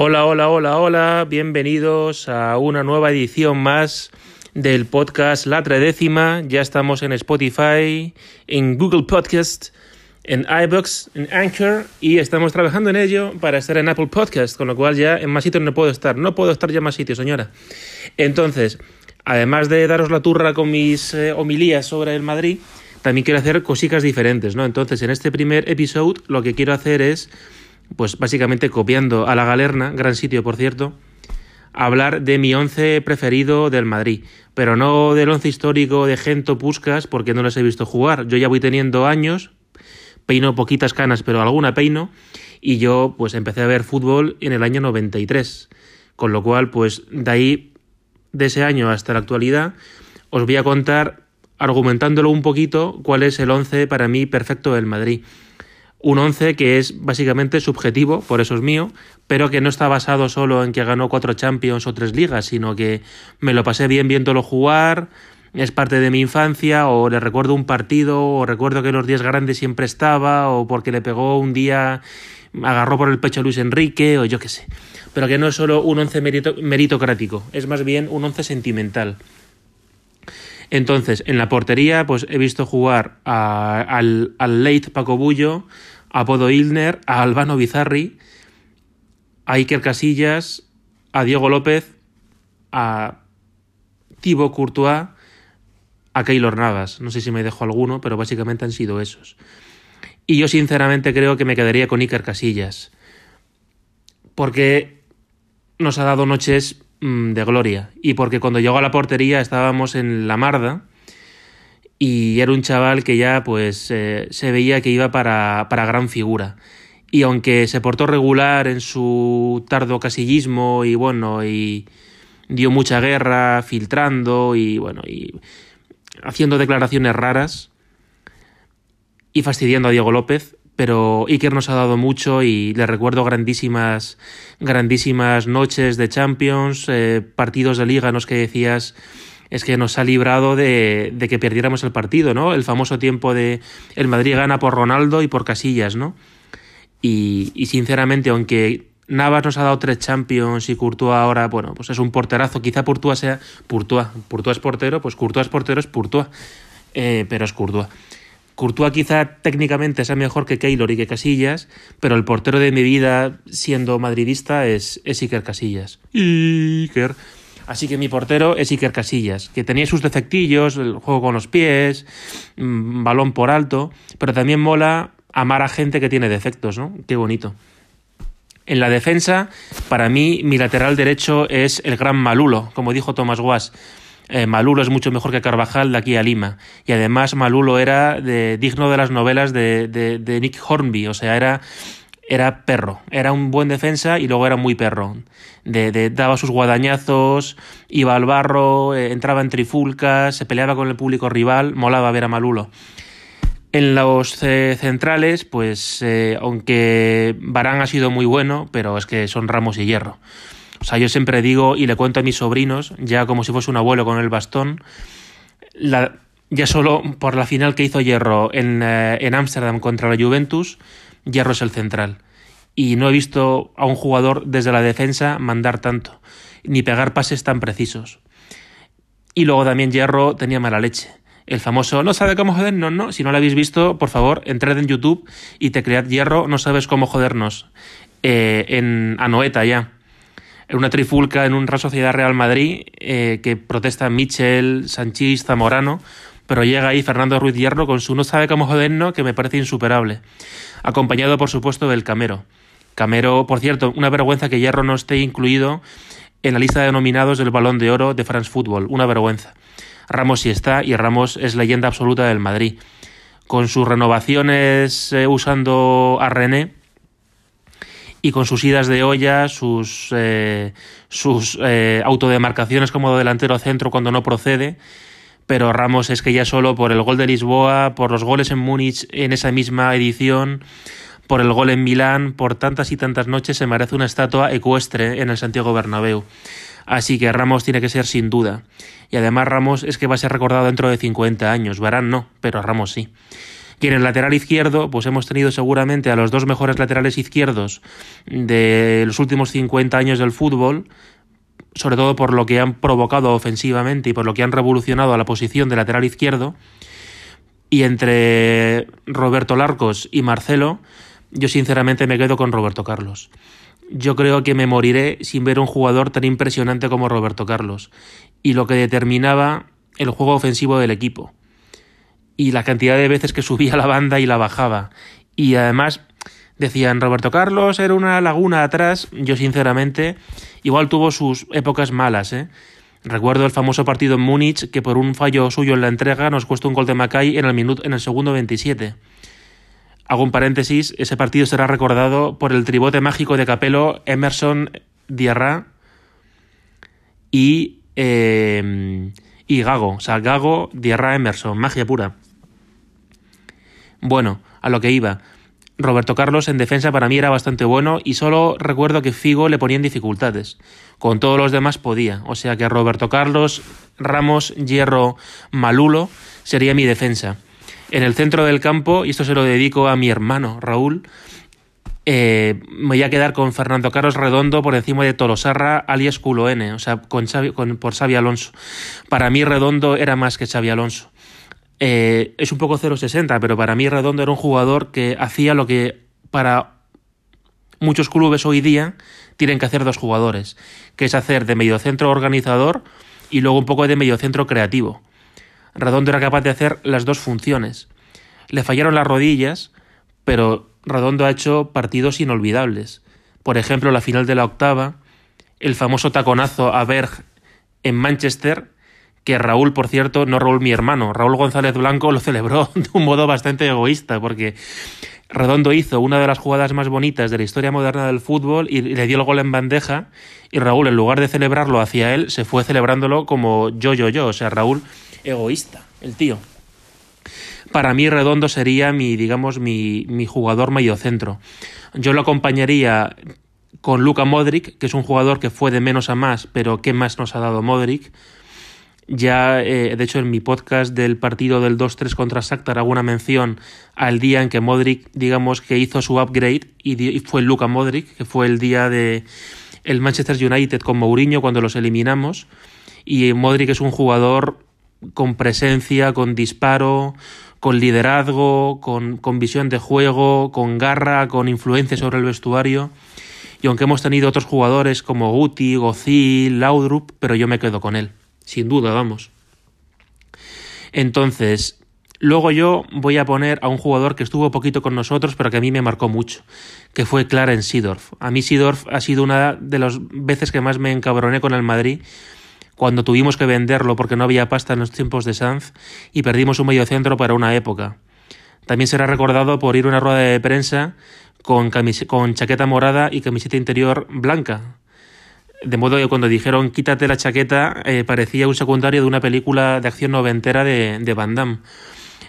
Hola, hola, hola, hola, bienvenidos a una nueva edición más del podcast La Tredécima. Ya estamos en Spotify, en Google Podcast, en iBooks, en Anchor y estamos trabajando en ello para estar en Apple Podcast, con lo cual ya en más sitios no puedo estar. No puedo estar ya en más sitios, señora. Entonces, además de daros la turra con mis eh, homilías sobre el Madrid, también quiero hacer cositas diferentes, ¿no? Entonces, en este primer episodio lo que quiero hacer es pues básicamente copiando a la Galerna, gran sitio por cierto, hablar de mi once preferido del Madrid, pero no del once histórico de Gento Puscas porque no les he visto jugar. Yo ya voy teniendo años, peino poquitas canas, pero alguna peino, y yo pues empecé a ver fútbol en el año 93, con lo cual pues de ahí, de ese año hasta la actualidad, os voy a contar, argumentándolo un poquito, cuál es el once para mí perfecto del Madrid un 11 que es básicamente subjetivo, por eso es mío, pero que no está basado solo en que ganó cuatro Champions o tres ligas, sino que me lo pasé bien viéndolo jugar, es parte de mi infancia, o le recuerdo un partido, o recuerdo que los días grandes siempre estaba, o porque le pegó un día, agarró por el pecho a Luis Enrique, o yo qué sé. Pero que no es solo un 11 meritocrático, es más bien un 11 sentimental. Entonces, en la portería, pues he visto jugar al, al late Paco Bullo, a Podo Ilner, a Albano Bizarri, a Iker Casillas, a Diego López, a Thibaut Courtois, a Keylor Navas. No sé si me dejo alguno, pero básicamente han sido esos. Y yo sinceramente creo que me quedaría con Iker Casillas. Porque nos ha dado noches de gloria. Y porque cuando llegó a la portería estábamos en la Marda y era un chaval que ya pues eh, se veía que iba para, para gran figura. Y aunque se portó regular en su tardo casillismo y bueno, y dio mucha guerra filtrando y bueno, y haciendo declaraciones raras y fastidiando a Diego López, pero Iker nos ha dado mucho y le recuerdo grandísimas, grandísimas noches de Champions, eh, partidos de liga en los que decías es que nos ha librado de, que perdiéramos el partido, ¿no? El famoso tiempo de el Madrid gana por Ronaldo y por Casillas, ¿no? Y, y sinceramente, aunque Navas nos ha dado tres Champions y Courtois ahora, bueno, pues es un porterazo, quizá Courtois sea Courtois, Courtois es portero, pues Courtois es portero, es Courtois, eh, pero es Courtois. Courtois quizá técnicamente sea mejor que Keylor y que Casillas, pero el portero de mi vida, siendo madridista, es, Iker Casillas. Iker. Así que mi portero es Iker Casillas, que tenía sus defectillos, el juego con los pies, mm, balón por alto, pero también mola amar a gente que tiene defectos, ¿no? Qué bonito. En la defensa, para mí, mi lateral derecho es el gran Malulo, como dijo Thomas Guas. Eh, Malulo es mucho mejor que Carvajal de aquí a Lima. Y además Malulo era digno de las novelas de, de, Nick Hornby, o sea, era, era perro, era un buen defensa y luego era muy perro. De, daba sus guadañazos, iba al barro, eh, entraba en trifulcas, se peleaba con el público rival, molaba ver a Malulo. En los eh, centrales, pues aunque Barán ha sido muy bueno, pero es que son Ramos y Hierro. O sea, yo siempre digo y le cuento a mis sobrinos, ya como si fuese un abuelo con el bastón, ya solo por la final que hizo Hierro en eh, Ámsterdam contra la Juventus, Hierro es el central. Y no he visto a un jugador desde la defensa mandar tanto, ni pegar pases tan precisos. Y luego también Hierro tenía mala leche. El famoso no sabe cómo jodernos, no. Si no lo habéis visto, por favor, entrad en YouTube y te cread Hierro, no sabes cómo jodernos. Eh, en Anoeta ya en una trifulca en un Real Sociedad Real Madrid eh, que protesta Michel, Sanchís, Zamorano, pero llega ahí Fernando Ruiz Hierro con su no sabe cómo jodernos que me parece insuperable, acompañado por supuesto del Camero. Camero, por cierto, una vergüenza que Hierro no esté incluido en la lista de nominados del Balón de Oro de France Football, una vergüenza. Ramos sí está y Ramos es leyenda absoluta del Madrid. Con sus renovaciones eh, usando a René, y con sus idas de olla, sus, eh, sus eh, autodemarcaciones como delantero centro cuando no procede. Pero Ramos es que ya solo por el gol de Lisboa, por los goles en Múnich en esa misma edición, por el gol en Milán, por tantas y tantas noches se merece una estatua ecuestre en el Santiago Bernabéu. Así que Ramos tiene que ser sin duda. Y además Ramos es que va a ser recordado dentro de 50 años. Varán no, pero Ramos sí. Y en el lateral izquierdo, pues hemos tenido seguramente a los dos mejores laterales izquierdos de los últimos 50 años del fútbol, sobre todo por lo que han provocado ofensivamente y por lo que han revolucionado a la posición de lateral izquierdo. Y entre Roberto Larcos y Marcelo, yo sinceramente me quedo con Roberto Carlos. Yo creo que me moriré sin ver un jugador tan impresionante como Roberto Carlos y lo que determinaba el juego ofensivo del equipo y la cantidad de veces que subía la banda y la bajaba. Y además decían Roberto Carlos era una laguna atrás. Yo sinceramente igual tuvo sus épocas malas, ¿eh? Recuerdo el famoso partido en Múnich que por un fallo suyo en la entrega nos cuesta un gol de Macay en el minuto en el segundo 27. Hago un paréntesis, ese partido será recordado por el tribote mágico de Capello, Emerson, Diarra y, eh, y Gago. O sea, Gago, Diarra, Emerson, magia pura. Bueno, a lo que iba. Roberto Carlos en defensa para mí era bastante bueno y solo recuerdo que Figo le ponía en dificultades. Con todos los demás podía. O sea que Roberto Carlos, Ramos, Hierro, Malulo sería mi defensa. En el centro del campo, y esto se lo dedico a mi hermano Raúl, eh, me voy a quedar con Fernando Carlos Redondo por encima de Tolosarra, alias Culo N, o sea, con, por Xavi Alonso. Para mí Redondo era más que Xavi Alonso. Eh, es un poco 0-60, pero para mí Redondo era un jugador que hacía lo que para muchos clubes hoy día tienen que hacer dos jugadores, que es hacer de mediocentro organizador y luego un poco de mediocentro creativo. Redondo era capaz de hacer las dos funciones. Le fallaron las rodillas, pero Redondo ha hecho partidos inolvidables. Por ejemplo, la final de la octava, el famoso taconazo a Berg en Manchester, que Raúl, por cierto, no Raúl mi hermano, Raúl González Blanco lo celebró de un modo bastante egoísta, porque Redondo hizo una de las jugadas más bonitas de la historia moderna del fútbol y le dio el gol en bandeja, y Raúl, en lugar de celebrarlo hacia él, se fue celebrándolo como yo, yo, yo, o sea, Raúl egoísta, el tío. Para mí Redondo sería mi, digamos, mi, mi jugador mediocentro. Yo lo acompañaría con Luka Modric, que es un jugador que fue de menos a más, pero ¿qué más nos ha dado Modric? Ya, eh, de hecho, en mi podcast del partido del 2-3 contra Shakhtar hago una mención al día en que Modric, digamos, que hizo su upgrade y, fue Luka Modric, que fue el día de el Manchester United con Mourinho cuando los eliminamos. Y Modric es un jugador con presencia, con disparo, con liderazgo, con, con visión de juego, con garra, con influencia sobre el vestuario. Y aunque hemos tenido otros jugadores como Guti, Gozil, Laudrup, pero yo me quedo con él sin duda, vamos. Entonces, luego yo voy a poner a un jugador que estuvo poquito con nosotros, pero que a mí me marcó mucho, que fue Clarence Sidorf. A mí Sidorf ha sido una de las veces que más me encabroné con el Madrid, cuando tuvimos que venderlo porque no había pasta en los tiempos de Sanz y perdimos un medio centro para una época. También será recordado por ir a una rueda de prensa con chaqueta morada y camiseta interior blanca, de modo que cuando dijeron quítate la chaqueta, eh, parecía un secundario de una película de acción noventera de, de Van Damme.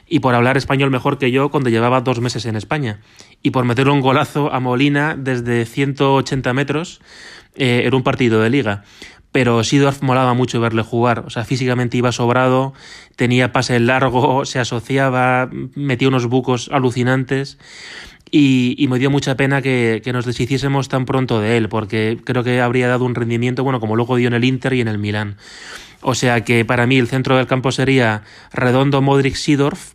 Y por hablar español mejor que yo cuando llevaba dos meses en España. Y por meter un golazo a Molina desde 180 metros eh, en un partido de liga. Pero Sidorf molaba mucho verle jugar. O sea, físicamente iba sobrado, tenía pase largo, se asociaba, metía unos bucos alucinantes. Y, me dio mucha pena que, nos deshiciésemos tan pronto de él, porque creo que habría dado un rendimiento, bueno, como luego dio en el Inter y en el Milán. O sea que para mí el centro del campo sería Redondo, Modric, Sidorf.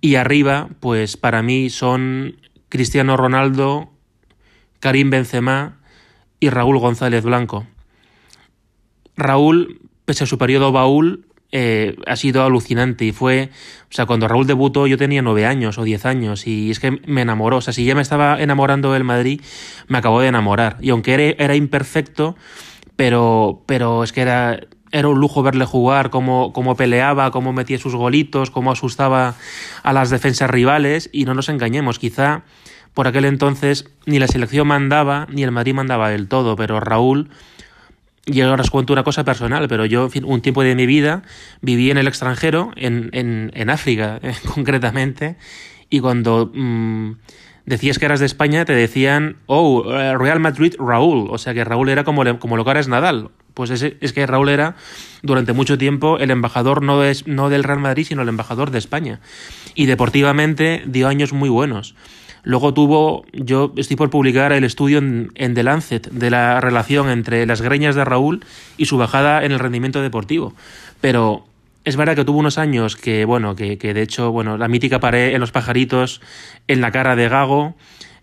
Y arriba, pues para mí son Cristiano Ronaldo, Karim Benzema y Raúl González Blanco. Raúl, pese a su periodo baúl, eh, ha sido alucinante y fue, o sea, cuando Raúl debutó yo tenía nueve años o diez años y es que me enamoró, o sea, si ya me estaba enamorando del Madrid, me acabó de enamorar. Y aunque era, era imperfecto, pero, pero es que era, era un lujo verle jugar, cómo, cómo, peleaba, cómo metía sus golitos, cómo asustaba a las defensas rivales. Y no nos engañemos, quizá por aquel entonces ni la selección mandaba ni el Madrid mandaba del todo, pero Raúl y ahora os cuento una cosa personal, pero yo un tiempo de mi vida viví en el extranjero, en, en, en África eh, concretamente, y cuando mm, decías que eras de España te decían, oh, eh, Real Madrid Raúl, o sea que Raúl era como, como lo que ahora es Nadal, Pues es, es que Raúl era durante mucho tiempo el embajador no, es, no del Real Madrid, sino el embajador de España. Y deportivamente dio años muy buenos. Luego tuvo, yo estoy por publicar el estudio en, The Lancet de la relación entre las greñas de Raúl y su bajada en el rendimiento deportivo. Pero es verdad que tuvo unos años que, bueno, que, que de hecho, bueno, la mítica pared en los pajaritos, en la cara de Gago,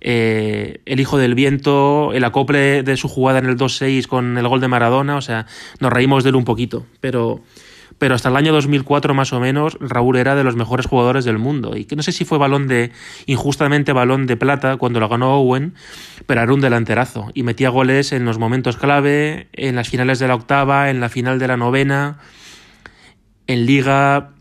eh, el hijo del viento, el acople de su jugada en el 2-6 con el gol de Maradona, o sea, nos reímos de él un poquito, pero pero hasta el año 2004 más o menos Raúl era de los mejores jugadores del mundo. Y que no sé si fue balón de injustamente balón de plata cuando lo ganó Owen, pero era un delanterazo. Y metía goles en los momentos clave, en las finales de la octava, en la final de la novena, en liga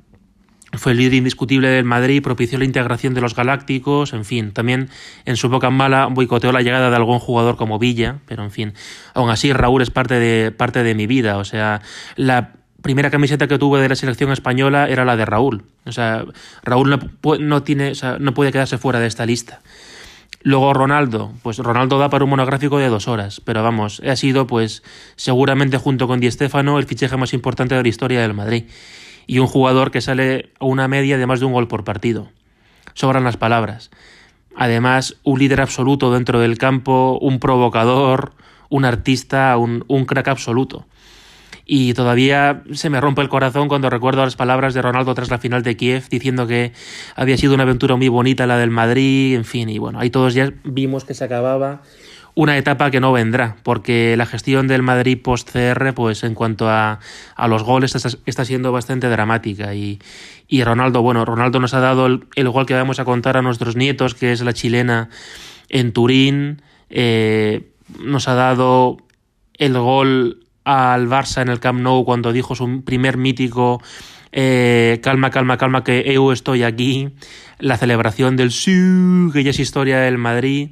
fue el líder indiscutible del Madrid, propició la integración de los galácticos, en fin, también en su boca mala boicoteó la llegada de algún jugador como Villa, pero en fin, aún así Raúl es parte de, parte de mi vida, o sea, la primera camiseta que tuve de la selección española era la de Raúl. O sea, Raúl no, no tiene, no puede quedarse fuera de esta lista. Luego Ronaldo, pues Ronaldo da para un monográfico de dos horas, pero vamos, ha sido pues seguramente junto con Di Stéfano el fichaje más importante de la historia del Madrid y un jugador que sale a una media de más de un gol por partido. Sobran las palabras. Además, un líder absoluto dentro del campo, un provocador, un artista, un, un crack absoluto y todavía se me rompe el corazón cuando recuerdo las palabras de Ronaldo tras la final de Kiev diciendo que había sido una aventura muy bonita la del Madrid, en fin, y bueno, ahí todos ya vimos que se acababa una etapa que no vendrá, porque la gestión del Madrid post-CR, pues en cuanto a, a los goles, está, está, siendo bastante dramática. Y, y Ronaldo, bueno, Ronaldo nos ha dado el, gol que vamos a contar a nuestros nietos, que es la chilena en Turín, eh, nos ha dado el gol al Barça en el Camp Nou cuando dijo su primer mítico eh, calma, calma, calma, que eu estoy aquí, la celebración del SU, que ya es historia del Madrid,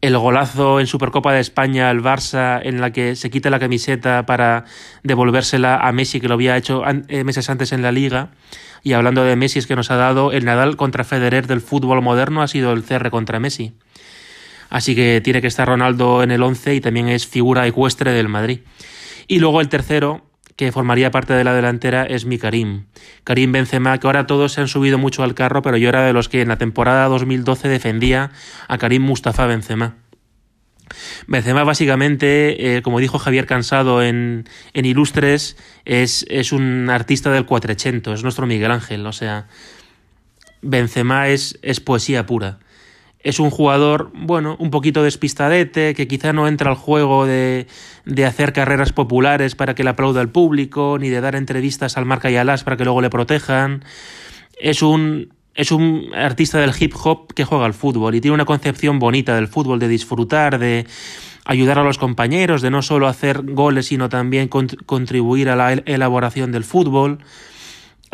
el golazo en Supercopa de España al Barça en la que se quita la camiseta para devolvérsela a Messi que lo había hecho eh, meses antes en la liga. Y hablando de Messi es que nos ha dado el Nadal contra Federer del fútbol moderno ha sido el CR contra Messi. Así que tiene que estar Ronaldo en el 11 y también es figura ecuestre del Madrid. Y luego el tercero, que formaría parte de la delantera, es mi Karim. Karim Benzema, que ahora todos se han subido mucho al carro, pero yo era de los que en la temporada 2012 defendía a Karim Mustafa Benzema. Benzema básicamente, eh, como dijo Javier Cansado en, Ilustres, es, un artista del cuatrechento, es nuestro Miguel Ángel, o sea, Benzema es poesía pura es un jugador, bueno, un poquito despistadete, que quizá no entra al juego de, de hacer carreras populares para que le aplauda el público, ni de dar entrevistas al marca y al as para que luego le protejan. Es un, es un artista del hip hop que juega al fútbol y tiene una concepción bonita del fútbol, de disfrutar, de ayudar a los compañeros, de no solo hacer goles, sino también contribuir a la elaboración del fútbol.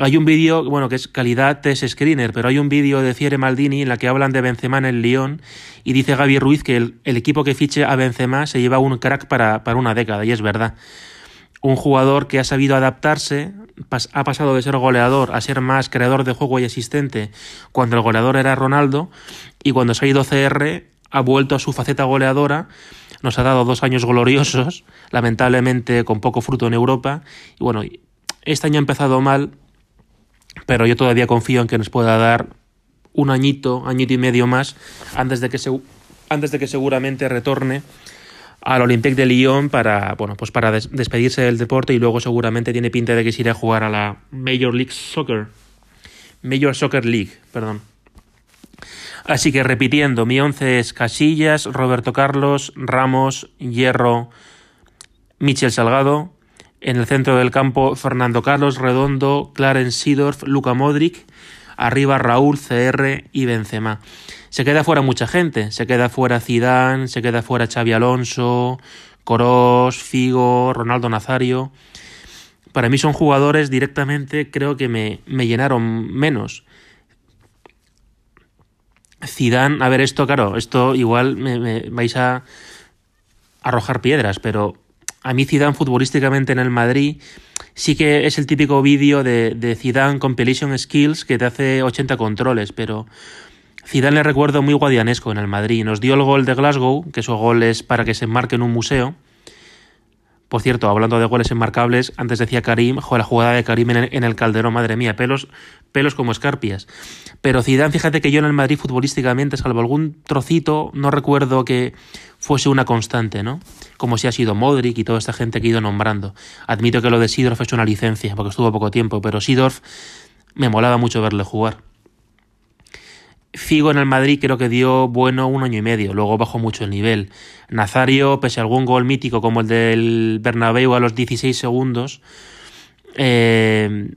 Hay un vídeo, bueno, que es calidad test screener, pero hay un vídeo de Fiere Maldini en la que hablan de Benzema en el Lyon y dice Gaby Ruiz que el, equipo que fiche a Benzema se lleva un crack para, para, una década, y es verdad. Un jugador que ha sabido adaptarse, ha pasado de ser goleador a ser más creador de juego y asistente cuando el goleador era Ronaldo, y cuando se ha ido CR ha vuelto a su faceta goleadora, nos ha dado dos años gloriosos, lamentablemente con poco fruto en Europa, y bueno, este año ha empezado mal, pero yo todavía confío en que nos pueda dar un añito, añito y medio más, antes de que, se, antes de que seguramente retorne al Olympique de Lyon para, bueno, pues para des despedirse del deporte y luego seguramente tiene pinta de que se irá a jugar a la Major League Soccer. Major Soccer League, perdón. Así que repitiendo, mi once es Casillas, Roberto Carlos, Ramos, Hierro, Michel Salgado, en el centro del campo, Fernando Carlos, Redondo, Clarence Sidorf, Luca Modric. Arriba Raúl, CR y Benzema. Se queda fuera mucha gente. Se queda fuera Zidane, se queda fuera Xavi Alonso, Coros, Figo, Ronaldo Nazario. Para mí son jugadores directamente, creo que me, me llenaron menos. Zidane, a ver, esto, claro, esto igual me vais a arrojar piedras, pero a mí Zidane futbolísticamente en el Madrid sí que es el típico vídeo de, de Zidane Compilation Skills que te hace 80 controles, pero Zidane le recuerdo muy guadianesco en el Madrid. Nos dio el gol de Glasgow, que su gol es para que se enmarque en un museo, Por cierto, hablando de goles enmarcables, antes decía Karim, la jugada de Karim en el, Calderón, madre mía, pelos, pelos como escarpias. Pero Zidane, fíjate que yo en el Madrid futbolísticamente, salvo algún trocito, no recuerdo que fuese una constante, ¿no? Como si ha sido Modric y toda esta gente que he ido nombrando. Admito que lo de Sidorf es una licencia, porque estuvo poco tiempo, pero Sidorf me molaba mucho verle jugar. Figo en el Madrid creo que dio bueno un año y medio, luego bajó mucho el nivel. Nazario, pese a algún gol mítico como el del Bernabéu a los 16 segundos, eh,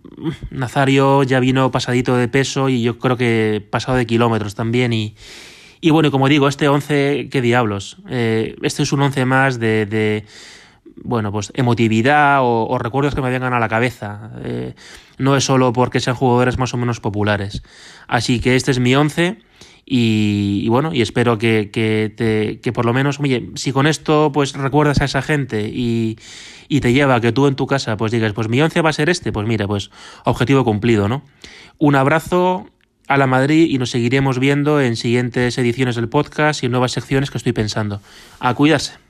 Nazario ya vino pasadito de peso y yo creo que pasado de kilómetros también y, y bueno, como digo, este 11, qué diablos. Eh, este es un 11 más de bueno, pues emotividad o, recuerdos que me vengan a la cabeza. Eh, no es solo porque sean jugadores más o menos populares. Así que este es mi once y, bueno, y espero que, que, que, por lo menos, oye, si con esto pues recuerdas a esa gente y, y te lleva a que tú en tu casa pues digas, pues mi once va a ser este, pues mira, pues objetivo cumplido, ¿no? Un abrazo a la Madrid y nos seguiremos viendo en siguientes ediciones del podcast y en nuevas secciones que estoy pensando. A cuidarse.